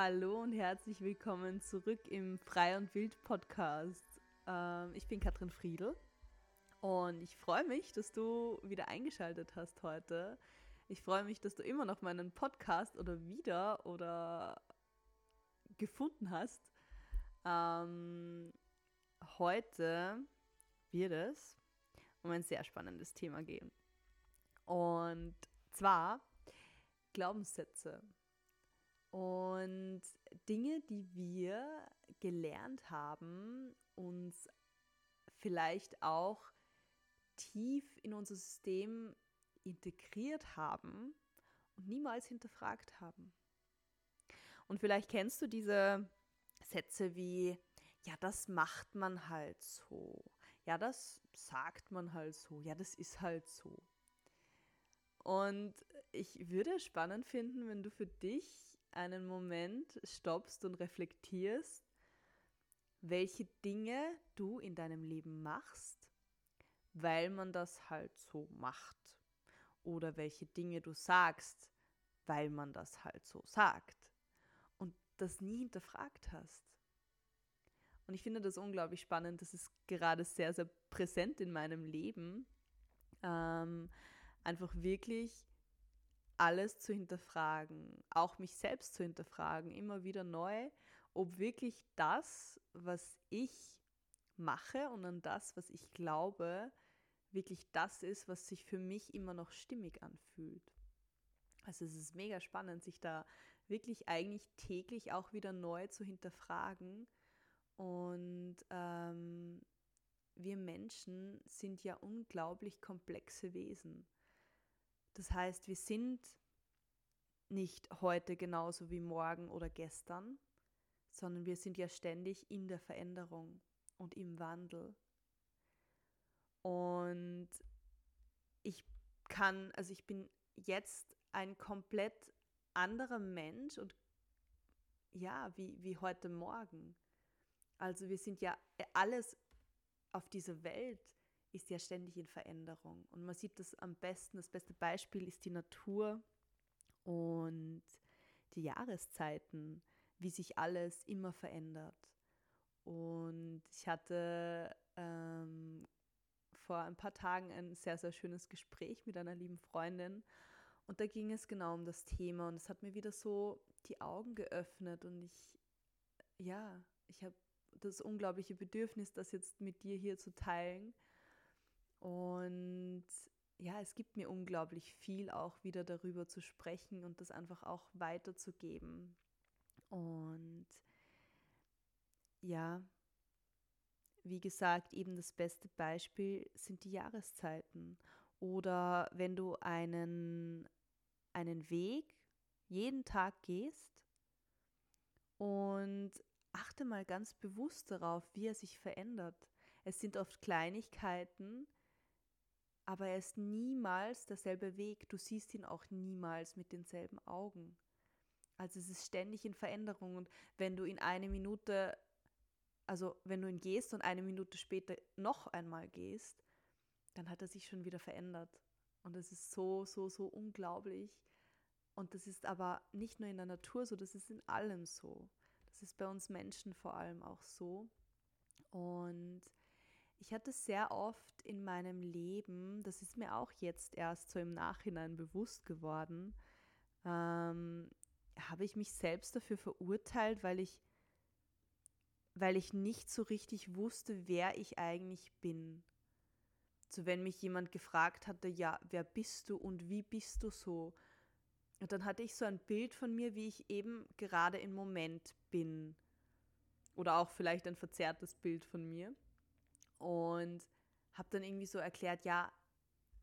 Hallo und herzlich willkommen zurück im Frei und Wild Podcast. Ähm, ich bin Katrin Friedl und ich freue mich, dass du wieder eingeschaltet hast heute. Ich freue mich, dass du immer noch meinen Podcast oder wieder oder gefunden hast. Ähm, heute wird es um ein sehr spannendes Thema gehen. Und zwar Glaubenssätze und Dinge, die wir gelernt haben, uns vielleicht auch tief in unser System integriert haben und niemals hinterfragt haben. Und vielleicht kennst du diese Sätze wie, ja, das macht man halt so. Ja, das sagt man halt so. Ja, das ist halt so. Und ich würde es spannend finden, wenn du für dich einen Moment stoppst und reflektierst, welche Dinge du in deinem Leben machst, weil man das halt so macht. Oder welche Dinge du sagst, weil man das halt so sagt. Und das nie hinterfragt hast. Und ich finde das unglaublich spannend. Das ist gerade sehr, sehr präsent in meinem Leben. Ähm, einfach wirklich alles zu hinterfragen, auch mich selbst zu hinterfragen, immer wieder neu, ob wirklich das, was ich mache und an das, was ich glaube, wirklich das ist, was sich für mich immer noch stimmig anfühlt. Also es ist mega spannend, sich da wirklich eigentlich täglich auch wieder neu zu hinterfragen. Und ähm, wir Menschen sind ja unglaublich komplexe Wesen. Das heißt, wir sind nicht heute genauso wie morgen oder gestern, sondern wir sind ja ständig in der Veränderung und im Wandel. Und ich kann, also ich bin jetzt ein komplett anderer Mensch und ja, wie, wie heute Morgen. Also wir sind ja alles auf dieser Welt ist ja ständig in Veränderung. Und man sieht das am besten, das beste Beispiel ist die Natur und die Jahreszeiten, wie sich alles immer verändert. Und ich hatte ähm, vor ein paar Tagen ein sehr, sehr schönes Gespräch mit einer lieben Freundin. Und da ging es genau um das Thema. Und es hat mir wieder so die Augen geöffnet. Und ich, ja, ich habe das unglaubliche Bedürfnis, das jetzt mit dir hier zu teilen und ja, es gibt mir unglaublich viel auch wieder darüber zu sprechen und das einfach auch weiterzugeben. Und ja, wie gesagt, eben das beste Beispiel sind die Jahreszeiten. Oder wenn du einen, einen Weg jeden Tag gehst und achte mal ganz bewusst darauf, wie er sich verändert. Es sind oft Kleinigkeiten, aber er ist niemals derselbe Weg. Du siehst ihn auch niemals mit denselben Augen. Also es ist ständig in Veränderung und wenn du in eine Minute, also wenn du ihn gehst und eine Minute später noch einmal gehst, dann hat er sich schon wieder verändert. Und das ist so, so, so unglaublich. Und das ist aber nicht nur in der Natur so, das ist in allem so. Das ist bei uns Menschen vor allem auch so. Und ich hatte sehr oft in meinem Leben, das ist mir auch jetzt erst so im Nachhinein bewusst geworden, ähm, habe ich mich selbst dafür verurteilt, weil ich, weil ich nicht so richtig wusste, wer ich eigentlich bin. So wenn mich jemand gefragt hatte, ja, wer bist du und wie bist du so? Und dann hatte ich so ein Bild von mir, wie ich eben gerade im Moment bin. Oder auch vielleicht ein verzerrtes Bild von mir und habe dann irgendwie so erklärt, ja,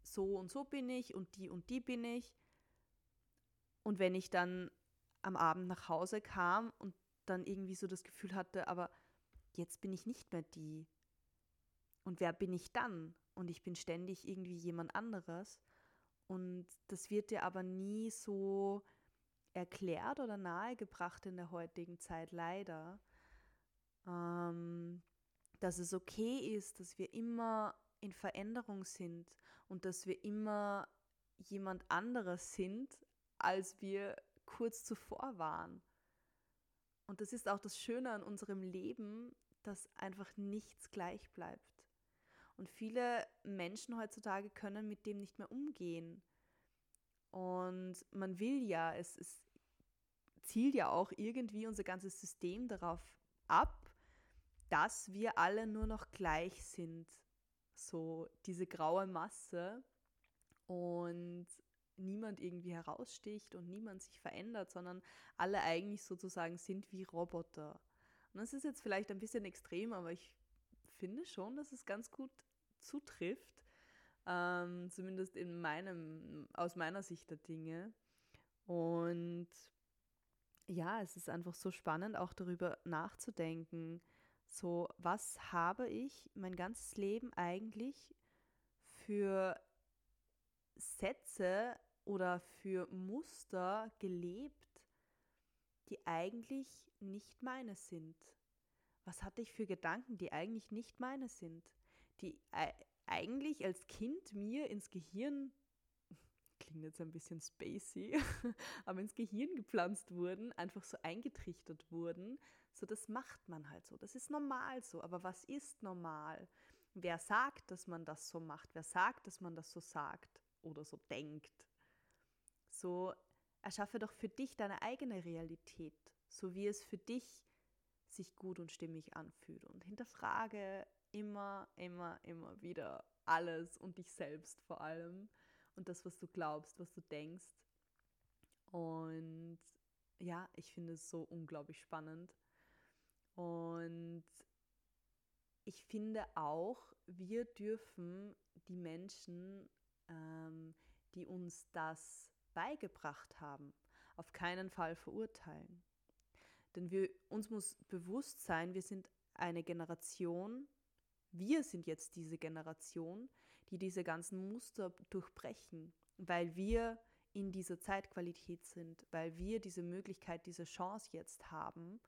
so und so bin ich und die und die bin ich. Und wenn ich dann am Abend nach Hause kam und dann irgendwie so das Gefühl hatte, aber jetzt bin ich nicht mehr die. Und wer bin ich dann? Und ich bin ständig irgendwie jemand anderes. Und das wird dir aber nie so erklärt oder nahegebracht in der heutigen Zeit, leider. Ähm, dass es okay ist, dass wir immer in Veränderung sind und dass wir immer jemand anderes sind, als wir kurz zuvor waren. Und das ist auch das Schöne an unserem Leben, dass einfach nichts gleich bleibt. Und viele Menschen heutzutage können mit dem nicht mehr umgehen. Und man will ja, es, es zielt ja auch irgendwie unser ganzes System darauf ab, dass wir alle nur noch gleich sind. So diese graue Masse und niemand irgendwie heraussticht und niemand sich verändert, sondern alle eigentlich sozusagen sind wie Roboter. Und das ist jetzt vielleicht ein bisschen extrem, aber ich finde schon, dass es ganz gut zutrifft, ähm, zumindest in meinem, aus meiner Sicht der Dinge. Und ja, es ist einfach so spannend, auch darüber nachzudenken, so was habe ich mein ganzes Leben eigentlich für Sätze oder für Muster gelebt, die eigentlich nicht meine sind? Was hatte ich für Gedanken, die eigentlich nicht meine sind? Die eigentlich als Kind mir ins Gehirn, klingt jetzt ein bisschen spacey, aber ins Gehirn gepflanzt wurden, einfach so eingetrichtert wurden. So, das macht man halt so. Das ist normal so. Aber was ist normal? Wer sagt, dass man das so macht? Wer sagt, dass man das so sagt oder so denkt? So, erschaffe doch für dich deine eigene Realität, so wie es für dich sich gut und stimmig anfühlt. Und hinterfrage immer, immer, immer wieder alles und dich selbst vor allem und das, was du glaubst, was du denkst. Und ja, ich finde es so unglaublich spannend. Und ich finde auch, wir dürfen die Menschen, ähm, die uns das beigebracht haben, auf keinen Fall verurteilen. Denn wir, uns muss bewusst sein, wir sind eine Generation, wir sind jetzt diese Generation, die diese ganzen Muster durchbrechen, weil wir in dieser Zeitqualität sind, weil wir diese Möglichkeit, diese Chance jetzt haben.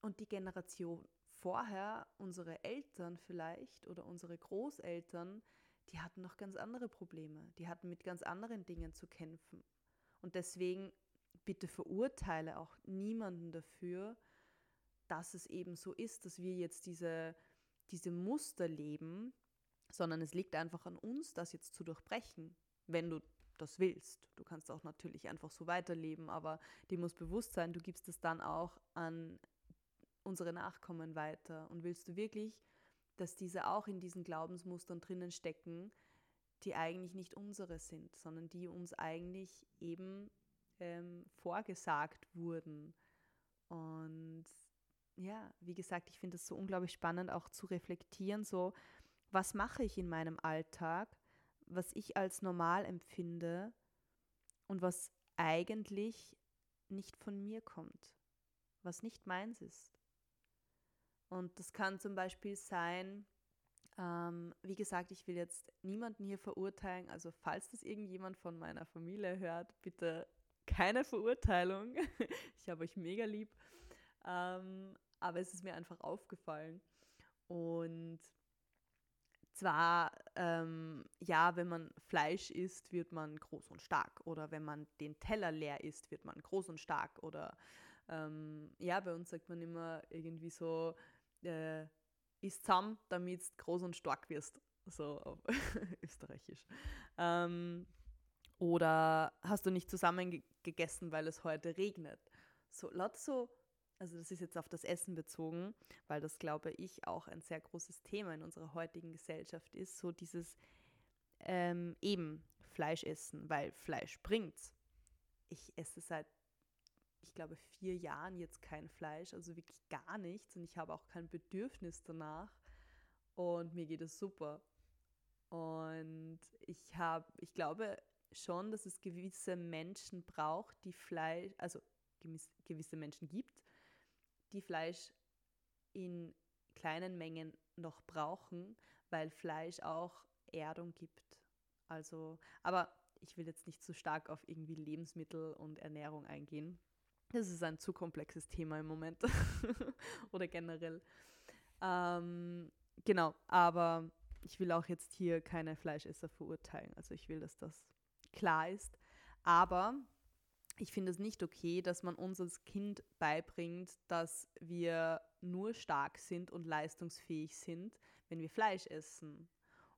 Und die Generation vorher, unsere Eltern vielleicht oder unsere Großeltern, die hatten noch ganz andere Probleme, die hatten mit ganz anderen Dingen zu kämpfen. Und deswegen bitte verurteile auch niemanden dafür, dass es eben so ist, dass wir jetzt diese, diese Muster leben, sondern es liegt einfach an uns, das jetzt zu durchbrechen, wenn du das willst. Du kannst auch natürlich einfach so weiterleben, aber dir muss bewusst sein, du gibst es dann auch an unsere Nachkommen weiter. Und willst du wirklich, dass diese auch in diesen Glaubensmustern drinnen stecken, die eigentlich nicht unsere sind, sondern die uns eigentlich eben ähm, vorgesagt wurden. Und ja, wie gesagt, ich finde es so unglaublich spannend, auch zu reflektieren, so, was mache ich in meinem Alltag, was ich als normal empfinde und was eigentlich nicht von mir kommt, was nicht meins ist. Und das kann zum Beispiel sein, ähm, wie gesagt, ich will jetzt niemanden hier verurteilen, also falls das irgendjemand von meiner Familie hört, bitte keine Verurteilung. ich habe euch mega lieb. Ähm, aber es ist mir einfach aufgefallen. Und zwar, ähm, ja, wenn man Fleisch isst, wird man groß und stark. Oder wenn man den Teller leer isst, wird man groß und stark. Oder ähm, ja, bei uns sagt man immer irgendwie so, äh, isst zusammen, damit du groß und stark wirst. So auf österreichisch. Ähm, oder hast du nicht zusammen gegessen, weil es heute regnet? So, laut so also das ist jetzt auf das Essen bezogen, weil das, glaube ich, auch ein sehr großes Thema in unserer heutigen Gesellschaft ist, so dieses ähm, eben Fleisch essen, weil Fleisch bringt's. Ich esse seit, ich glaube, vier Jahren jetzt kein Fleisch, also wirklich gar nichts und ich habe auch kein Bedürfnis danach und mir geht es super. Und ich habe, ich glaube schon, dass es gewisse Menschen braucht, die Fleisch, also gewisse Menschen gibt, die Fleisch in kleinen Mengen noch brauchen, weil Fleisch auch Erdung gibt. Also, aber ich will jetzt nicht zu stark auf irgendwie Lebensmittel und Ernährung eingehen. Das ist ein zu komplexes Thema im Moment oder generell. Ähm, genau, aber ich will auch jetzt hier keine Fleischesser verurteilen. Also ich will, dass das klar ist. Aber ich finde es nicht okay, dass man uns als Kind beibringt, dass wir nur stark sind und leistungsfähig sind, wenn wir Fleisch essen.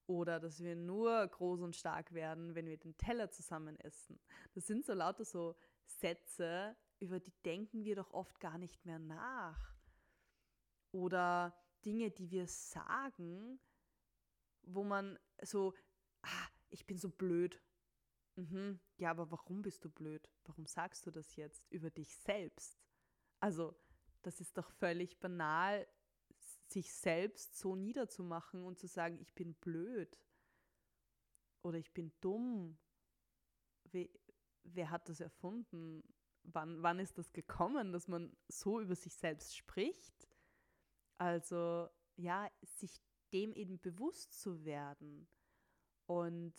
Oder dass wir nur groß und stark werden, wenn wir den Teller zusammen essen. Das sind so lauter so Sätze, über die denken wir doch oft gar nicht mehr nach. Oder Dinge, die wir sagen, wo man so, ah, ich bin so blöd. Mhm. Ja, aber warum bist du blöd? Warum sagst du das jetzt über dich selbst? Also, das ist doch völlig banal, sich selbst so niederzumachen und zu sagen, ich bin blöd oder ich bin dumm. Wer, wer hat das erfunden? Wann, wann ist das gekommen, dass man so über sich selbst spricht? Also ja, sich dem eben bewusst zu werden und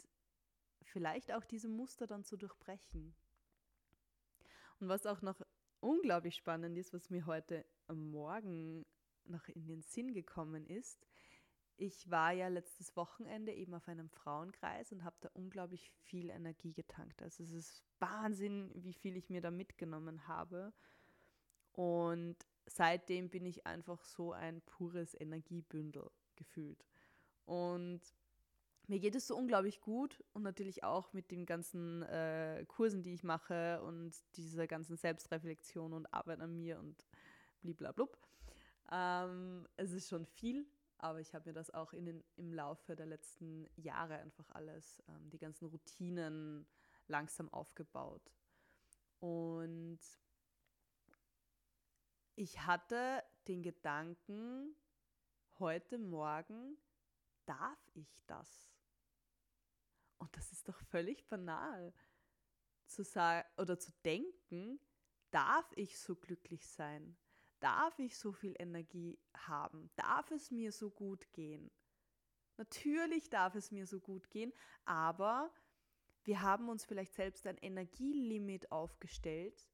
vielleicht auch diese Muster dann zu durchbrechen. Und was auch noch unglaublich spannend ist, was mir heute Morgen noch in den Sinn gekommen ist, ich war ja letztes Wochenende eben auf einem Frauenkreis und habe da unglaublich viel Energie getankt. Also es ist Wahnsinn, wie viel ich mir da mitgenommen habe. Und seitdem bin ich einfach so ein pures Energiebündel gefühlt. Und mir geht es so unglaublich gut und natürlich auch mit den ganzen äh, Kursen, die ich mache und dieser ganzen Selbstreflexion und Arbeit an mir und bliblablub. Ähm, es ist schon viel, aber ich habe mir das auch in den, im Laufe der letzten Jahre einfach alles, ähm, die ganzen Routinen langsam aufgebaut. Und ich hatte den Gedanken, heute Morgen darf ich das? Und das ist doch völlig banal zu sagen oder zu denken, darf ich so glücklich sein? Darf ich so viel Energie haben? Darf es mir so gut gehen? Natürlich darf es mir so gut gehen, aber wir haben uns vielleicht selbst ein Energielimit aufgestellt,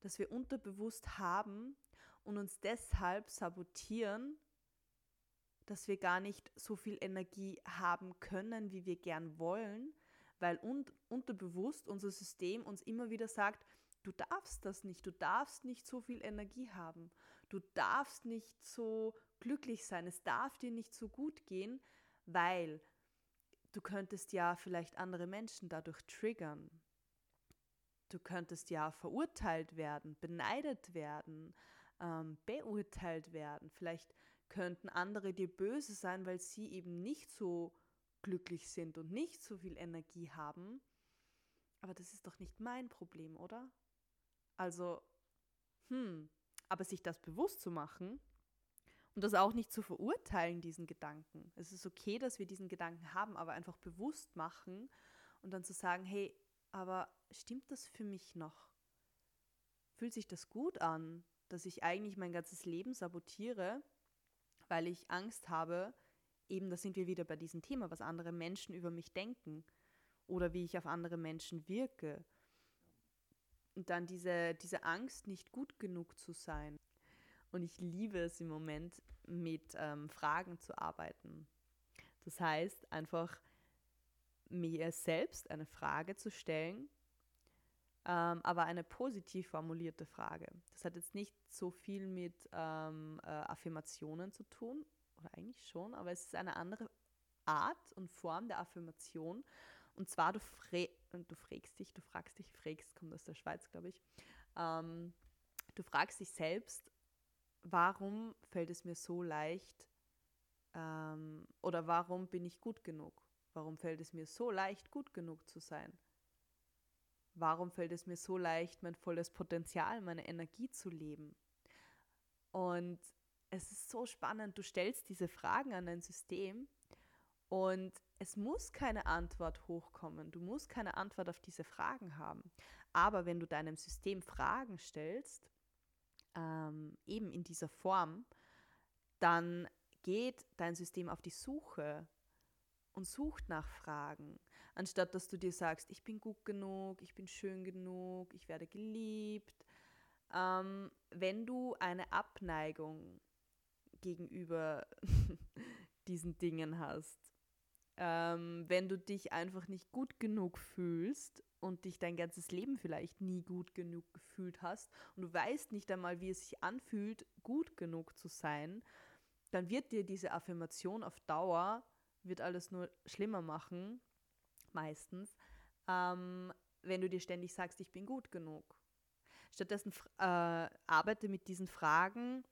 das wir unterbewusst haben und uns deshalb sabotieren, dass wir gar nicht so viel Energie haben können, wie wir gern wollen, weil un unterbewusst unser System uns immer wieder sagt, du darfst das nicht, du darfst nicht so viel Energie haben, du darfst nicht so glücklich sein, es darf dir nicht so gut gehen, weil du könntest ja vielleicht andere Menschen dadurch triggern. Du könntest ja verurteilt werden, beneidet werden, ähm, beurteilt werden. Vielleicht könnten andere dir böse sein, weil sie eben nicht so glücklich sind und nicht so viel Energie haben. Aber das ist doch nicht mein Problem, oder? Also, hm, aber sich das bewusst zu machen und das auch nicht zu verurteilen, diesen Gedanken. Es ist okay, dass wir diesen Gedanken haben, aber einfach bewusst machen und dann zu sagen, hey, aber stimmt das für mich noch? Fühlt sich das gut an, dass ich eigentlich mein ganzes Leben sabotiere weil ich Angst habe, eben da sind wir wieder bei diesem Thema, was andere Menschen über mich denken oder wie ich auf andere Menschen wirke. Und dann diese, diese Angst, nicht gut genug zu sein. Und ich liebe es im Moment, mit ähm, Fragen zu arbeiten. Das heißt, einfach mir selbst eine Frage zu stellen, ähm, aber eine positiv formulierte Frage. Das hat jetzt nicht so viel mit ähm, äh, Affirmationen zu tun, oder eigentlich schon, aber es ist eine andere Art und Form der Affirmation. Und zwar, du, du fragst dich, du fragst dich, fragst, kommt aus der Schweiz, glaube ich. Ähm, du fragst dich selbst, warum fällt es mir so leicht ähm, oder warum bin ich gut genug? Warum fällt es mir so leicht, gut genug zu sein? Warum fällt es mir so leicht, mein volles Potenzial, meine Energie zu leben? Und es ist so spannend, du stellst diese Fragen an dein System und es muss keine Antwort hochkommen. Du musst keine Antwort auf diese Fragen haben. Aber wenn du deinem System Fragen stellst, ähm, eben in dieser Form, dann geht dein System auf die Suche und sucht nach Fragen, anstatt dass du dir sagst, ich bin gut genug, ich bin schön genug, ich werde geliebt. Ähm, wenn du eine Abneigung gegenüber diesen Dingen hast, ähm, wenn du dich einfach nicht gut genug fühlst und dich dein ganzes Leben vielleicht nie gut genug gefühlt hast und du weißt nicht einmal, wie es sich anfühlt, gut genug zu sein, dann wird dir diese Affirmation auf Dauer, wird alles nur schlimmer machen, meistens, ähm, wenn du dir ständig sagst, ich bin gut genug. Stattdessen äh, arbeite mit diesen Fragen,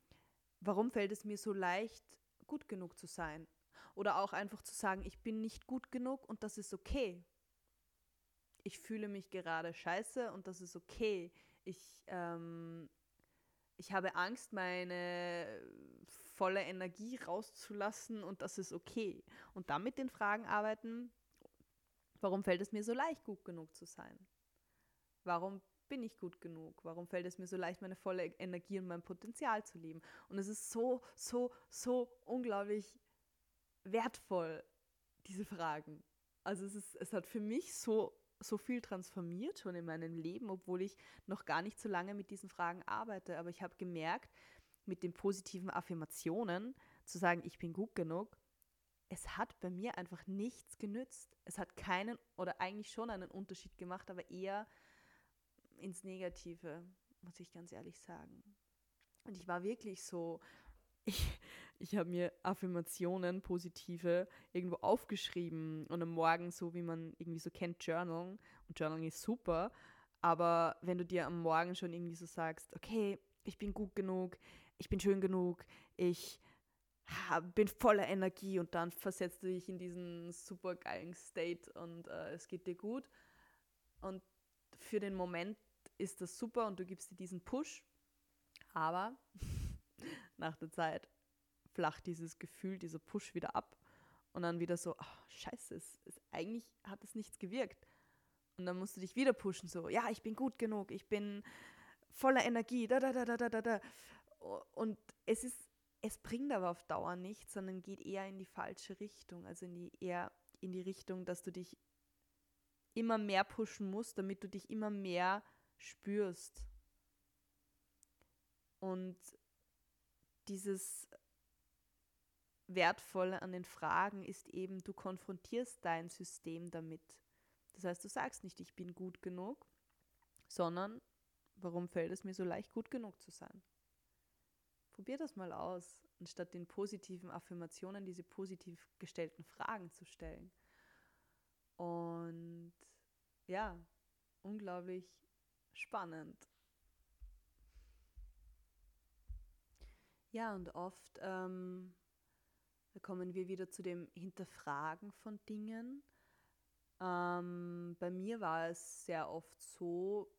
warum fällt es mir so leicht, gut genug zu sein? Oder auch einfach zu sagen, ich bin nicht gut genug und das ist okay. Ich fühle mich gerade scheiße und das ist okay. Ich, ähm, ich habe Angst, meine volle Energie rauszulassen und das ist okay. Und dann mit den Fragen arbeiten, warum fällt es mir so leicht, gut genug zu sein? Warum bin ich gut genug? Warum fällt es mir so leicht, meine volle Energie und mein Potenzial zu leben? Und es ist so, so, so unglaublich wertvoll, diese Fragen. Also es, ist, es hat für mich so, so viel transformiert schon in meinem Leben, obwohl ich noch gar nicht so lange mit diesen Fragen arbeite. Aber ich habe gemerkt, mit den positiven Affirmationen zu sagen, ich bin gut genug, es hat bei mir einfach nichts genützt. Es hat keinen oder eigentlich schon einen Unterschied gemacht, aber eher ins Negative, muss ich ganz ehrlich sagen. Und ich war wirklich so, ich, ich habe mir Affirmationen, positive, irgendwo aufgeschrieben und am Morgen, so wie man irgendwie so kennt, Journal. Und Journaling ist super. Aber wenn du dir am Morgen schon irgendwie so sagst, okay, ich bin gut genug, ich bin schön genug, ich bin voller Energie und dann versetzt du dich in diesen super geilen State und äh, es geht dir gut. Und für den Moment ist das super und du gibst dir diesen Push, aber nach der Zeit flacht dieses Gefühl, dieser Push wieder ab und dann wieder so, oh, scheiße, es, es, eigentlich hat es nichts gewirkt. Und dann musst du dich wieder pushen, so, ja, ich bin gut genug, ich bin voller Energie, da, da, da, da, da, da. Und es ist, es bringt aber auf Dauer nichts, sondern geht eher in die falsche Richtung, also in die, eher in die Richtung, dass du dich immer mehr pushen musst, damit du dich immer mehr spürst. Und dieses Wertvolle an den Fragen ist eben, du konfrontierst dein System damit. Das heißt, du sagst nicht, ich bin gut genug, sondern warum fällt es mir so leicht, gut genug zu sein? Probier das mal aus, anstatt den positiven Affirmationen diese positiv gestellten Fragen zu stellen. Und ja, unglaublich spannend. Ja, und oft ähm, kommen wir wieder zu dem Hinterfragen von Dingen. Ähm, bei mir war es sehr oft so,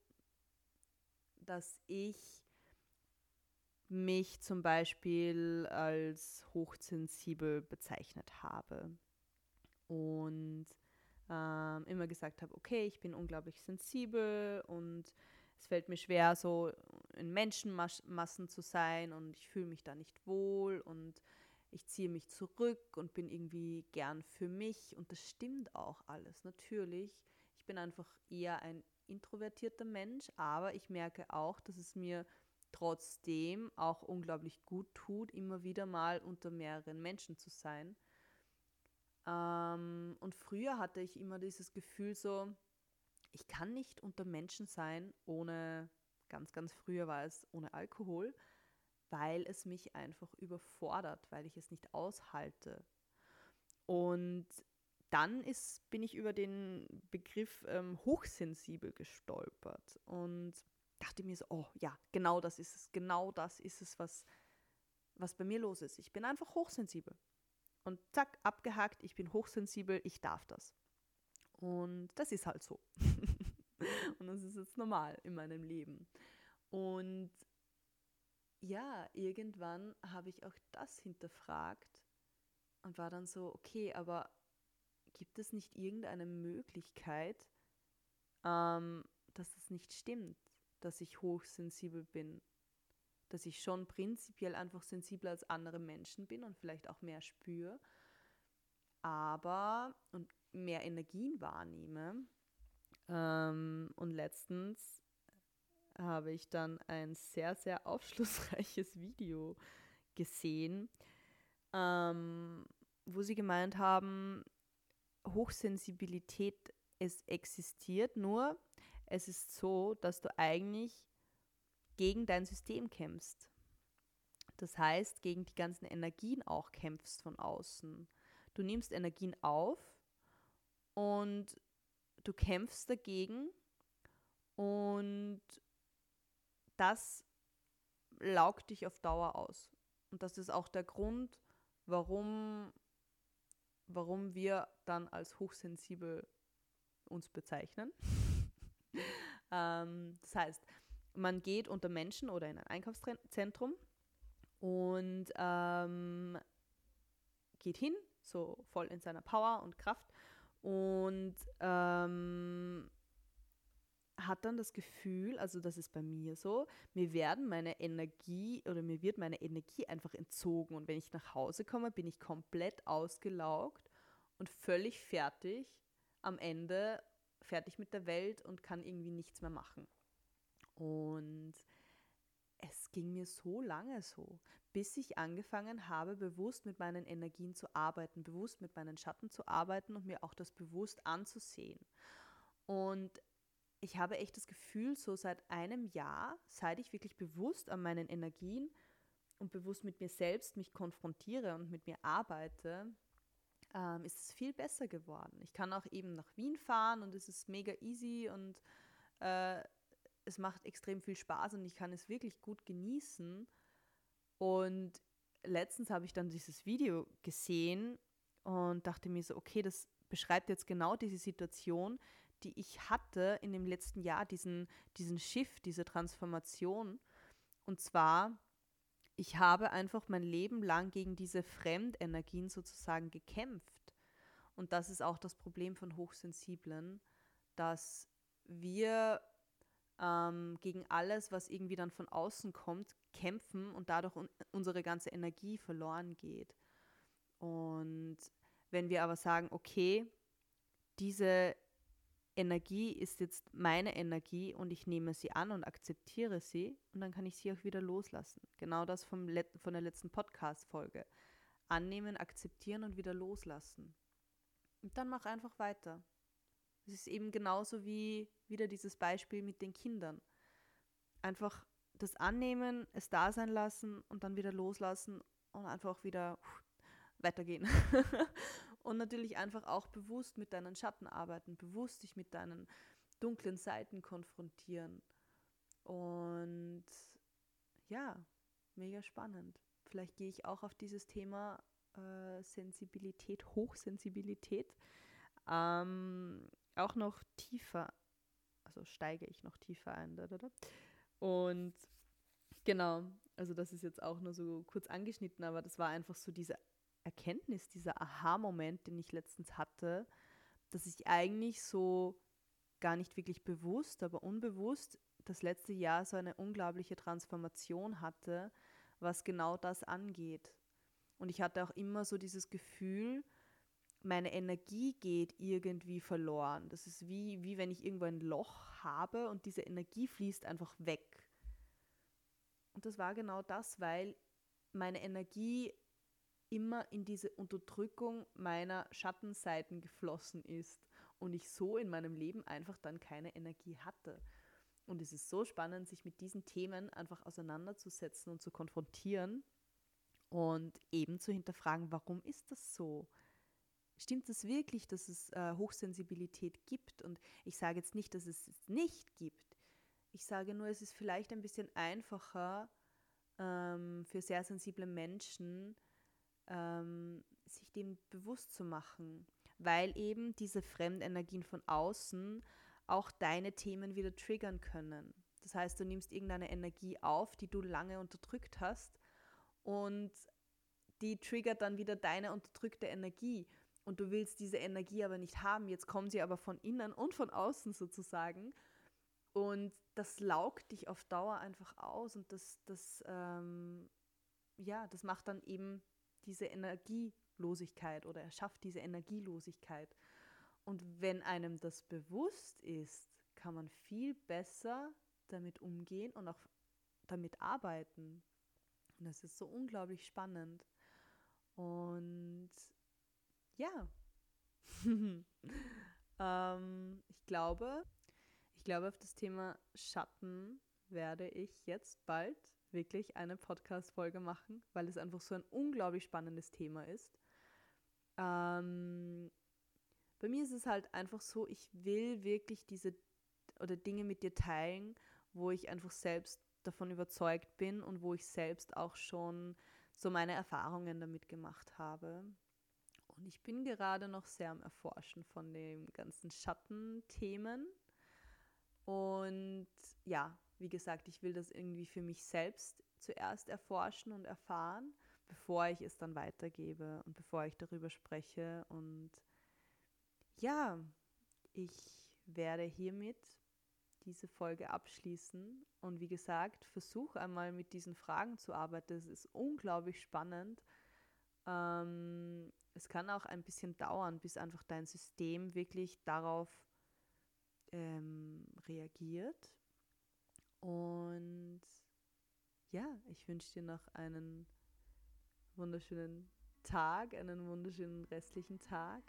dass ich mich zum Beispiel als hochsensibel bezeichnet habe und ähm, immer gesagt habe, okay, ich bin unglaublich sensibel und es fällt mir schwer, so in Menschenmassen zu sein und ich fühle mich da nicht wohl und ich ziehe mich zurück und bin irgendwie gern für mich und das stimmt auch alles, natürlich. Ich bin einfach eher ein introvertierter Mensch, aber ich merke auch, dass es mir trotzdem auch unglaublich gut tut, immer wieder mal unter mehreren Menschen zu sein. Ähm, und früher hatte ich immer dieses Gefühl so, ich kann nicht unter Menschen sein ohne, ganz, ganz früher war es ohne Alkohol, weil es mich einfach überfordert, weil ich es nicht aushalte. Und dann ist, bin ich über den Begriff ähm, hochsensibel gestolpert und dachte mir so, oh ja, genau das ist es, genau das ist es, was, was bei mir los ist. Ich bin einfach hochsensibel. Und zack, abgehakt, ich bin hochsensibel, ich darf das. Und das ist halt so. und das ist jetzt normal in meinem Leben. Und ja, irgendwann habe ich auch das hinterfragt und war dann so, okay, aber gibt es nicht irgendeine Möglichkeit, ähm, dass das nicht stimmt, dass ich hochsensibel bin? Dass ich schon prinzipiell einfach sensibler als andere Menschen bin und vielleicht auch mehr spüre, aber und mehr Energien wahrnehme. Ähm, und letztens habe ich dann ein sehr, sehr aufschlussreiches Video gesehen, ähm, wo sie gemeint haben, Hochsensibilität es existiert, nur es ist so, dass du eigentlich gegen dein System kämpfst. Das heißt, gegen die ganzen Energien auch kämpfst von außen. Du nimmst Energien auf und du kämpfst dagegen und das laugt dich auf Dauer aus. Und das ist auch der Grund, warum, warum wir dann als hochsensibel uns bezeichnen. ähm, das heißt, man geht unter Menschen oder in ein Einkaufszentrum und ähm, geht hin, so voll in seiner Power und Kraft und ähm, hat dann das Gefühl, also das ist bei mir so, mir werden meine Energie oder mir wird meine Energie einfach entzogen und wenn ich nach Hause komme, bin ich komplett ausgelaugt und völlig fertig am Ende, fertig mit der Welt und kann irgendwie nichts mehr machen. Und es ging mir so lange so, bis ich angefangen habe, bewusst mit meinen Energien zu arbeiten, bewusst mit meinen Schatten zu arbeiten und mir auch das bewusst anzusehen. Und ich habe echt das Gefühl, so seit einem Jahr, seit ich wirklich bewusst an meinen Energien und bewusst mit mir selbst mich konfrontiere und mit mir arbeite, ähm, ist es viel besser geworden. Ich kann auch eben nach Wien fahren und es ist mega easy und äh, es macht extrem viel Spaß und ich kann es wirklich gut genießen. Und letztens habe ich dann dieses Video gesehen und dachte mir so, okay, das beschreibt jetzt genau diese Situation, die ich hatte in dem letzten Jahr, diesen, diesen Shift, diese Transformation. Und zwar, ich habe einfach mein Leben lang gegen diese Fremdenergien sozusagen gekämpft. Und das ist auch das Problem von Hochsensiblen, dass wir ähm, gegen alles, was irgendwie dann von außen kommt, kämpfen und dadurch un unsere ganze Energie verloren geht. Und wenn wir aber sagen, okay, diese Energie ist jetzt meine Energie und ich nehme sie an und akzeptiere sie und dann kann ich sie auch wieder loslassen. Genau das vom von der letzten Podcast-Folge. Annehmen, akzeptieren und wieder loslassen. Und dann mach einfach weiter. Es ist eben genauso wie wieder dieses Beispiel mit den Kindern. Einfach das annehmen, es da sein lassen und dann wieder loslassen und einfach wieder weitergehen. und natürlich einfach auch bewusst mit deinen Schatten arbeiten, bewusst dich mit deinen dunklen Seiten konfrontieren. Und ja, mega spannend. Vielleicht gehe ich auch auf dieses Thema äh, Sensibilität, Hochsensibilität ähm, auch noch tiefer, also steige ich noch tiefer ein. Da, da, da. Und genau, also das ist jetzt auch nur so kurz angeschnitten, aber das war einfach so diese Erkenntnis, dieser Aha-Moment, den ich letztens hatte, dass ich eigentlich so gar nicht wirklich bewusst, aber unbewusst das letzte Jahr so eine unglaubliche Transformation hatte, was genau das angeht. Und ich hatte auch immer so dieses Gefühl, meine Energie geht irgendwie verloren. Das ist wie, wie wenn ich irgendwo ein Loch habe und diese Energie fließt einfach weg. Und das war genau das, weil meine Energie immer in diese Unterdrückung meiner Schattenseiten geflossen ist und ich so in meinem Leben einfach dann keine Energie hatte. Und es ist so spannend, sich mit diesen Themen einfach auseinanderzusetzen und zu konfrontieren und eben zu hinterfragen, warum ist das so? Stimmt es wirklich, dass es äh, Hochsensibilität gibt? Und ich sage jetzt nicht, dass es es nicht gibt. Ich sage nur, es ist vielleicht ein bisschen einfacher ähm, für sehr sensible Menschen, ähm, sich dem bewusst zu machen, weil eben diese Fremdenergien von außen auch deine Themen wieder triggern können. Das heißt, du nimmst irgendeine Energie auf, die du lange unterdrückt hast und die triggert dann wieder deine unterdrückte Energie und du willst diese Energie aber nicht haben. Jetzt kommt sie aber von innen und von außen sozusagen und das laugt dich auf Dauer einfach aus und das, das, ähm, ja, das macht dann eben diese Energielosigkeit oder er schafft diese Energielosigkeit. Und wenn einem das bewusst ist, kann man viel besser damit umgehen und auch damit arbeiten. Und das ist so unglaublich spannend. Und ja, Ähm, ich glaube, ich glaube, auf das Thema Schatten werde ich jetzt bald wirklich eine Podcast-Folge machen, weil es einfach so ein unglaublich spannendes Thema ist. Ähm, bei mir ist es halt einfach so, ich will wirklich diese oder Dinge mit dir teilen, wo ich einfach selbst davon überzeugt bin und wo ich selbst auch schon so meine Erfahrungen damit gemacht habe. Und ich bin gerade noch sehr am Erforschen von den ganzen Schattenthemen. Und ja, wie gesagt, ich will das irgendwie für mich selbst zuerst erforschen und erfahren, bevor ich es dann weitergebe und bevor ich darüber spreche. Und ja, ich werde hiermit diese Folge abschließen. Und wie gesagt, versuch einmal mit diesen Fragen zu arbeiten. Es ist unglaublich spannend. Ähm, es kann auch ein bisschen dauern, bis einfach dein System wirklich darauf ähm, reagiert. Und ja, ich wünsche dir noch einen wunderschönen Tag, einen wunderschönen restlichen Tag.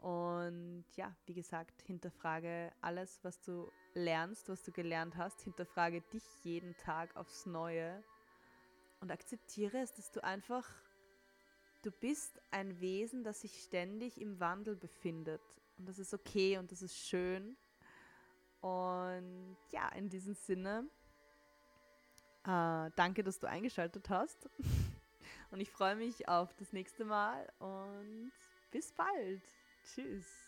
Und ja, wie gesagt, hinterfrage alles, was du lernst, was du gelernt hast. Hinterfrage dich jeden Tag aufs Neue und akzeptiere es, dass du einfach, du bist ein Wesen, das sich ständig im Wandel befindet. Und das ist okay und das ist schön. Und ja, in diesem Sinne, äh, danke, dass du eingeschaltet hast. und ich freue mich auf das nächste Mal und bis bald. Tschüss.